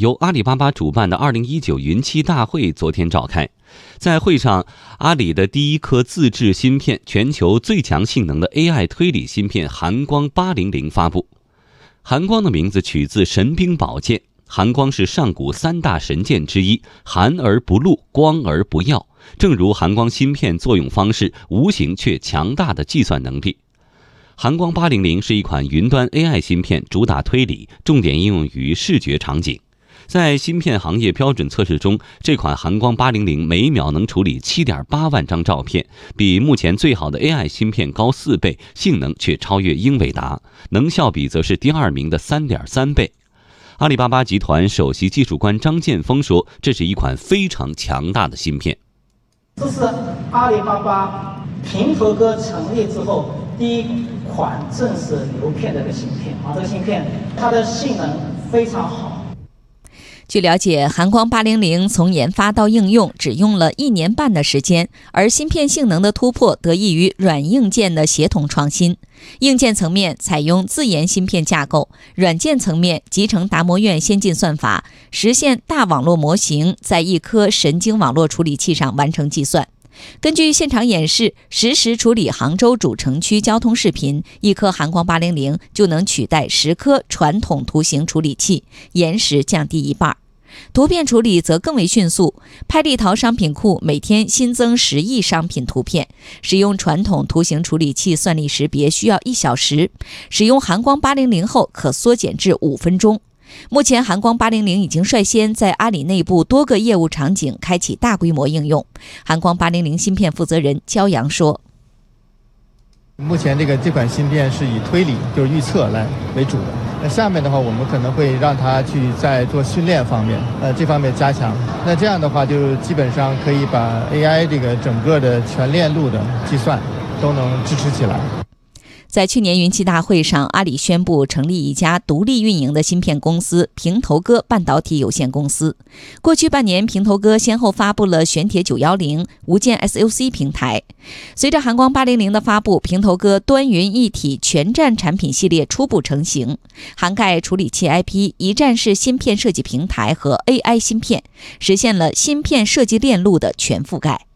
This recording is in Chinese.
由阿里巴巴主办的2019云栖大会昨天召开。在会上，阿里的第一颗自制芯片、全球最强性能的 AI 推理芯片寒光800发布。寒光的名字取自神兵宝剑，寒光是上古三大神剑之一，寒而不露，光而不耀。正如寒光芯片作用方式无形却强大的计算能力。寒光800是一款云端 AI 芯片，主打推理，重点应用于视觉场景。在芯片行业标准测试中，这款寒光800每秒能处理7.8万张照片，比目前最好的 AI 芯片高四倍，性能却超越英伟达，能效比则是第二名的3.3倍。阿里巴巴集团首席技术官张建峰说：“这是一款非常强大的芯片。这是阿里巴巴平头哥成立之后第一款正式流片的个芯片啊，这个芯片它的性能非常好。”据了解，寒光八零零从研发到应用只用了一年半的时间，而芯片性能的突破得益于软硬件的协同创新。硬件层面采用自研芯片架构，软件层面集成达摩院先进算法，实现大网络模型在一颗神经网络处理器上完成计算。根据现场演示，实时处理杭州主城区交通视频，一颗寒光八零零就能取代十颗传统图形处理器，延时降低一半。图片处理则更为迅速，拍立淘商品库每天新增十亿商品图片，使用传统图形处理器算力识别需要一小时，使用寒光八零零后可缩减至五分钟。目前，寒光八零零已经率先在阿里内部多个业务场景开启大规模应用。寒光八零零芯片负责人焦阳说：“目前这个这款芯片是以推理，就是预测来为主的。那下面的话，我们可能会让它去在做训练方面，呃，这方面加强。那这样的话，就基本上可以把 AI 这个整个的全链路的计算都能支持起来。”在去年云栖大会上，阿里宣布成立一家独立运营的芯片公司——平头哥半导体有限公司。过去半年，平头哥先后发布了玄铁九幺零、无剑 SoC 平台。随着寒光八零零的发布，平头哥端云一体全站产品系列初步成型，涵盖处理器 IP、一站式芯片设计平台和 AI 芯片，实现了芯片设计链路的全覆盖。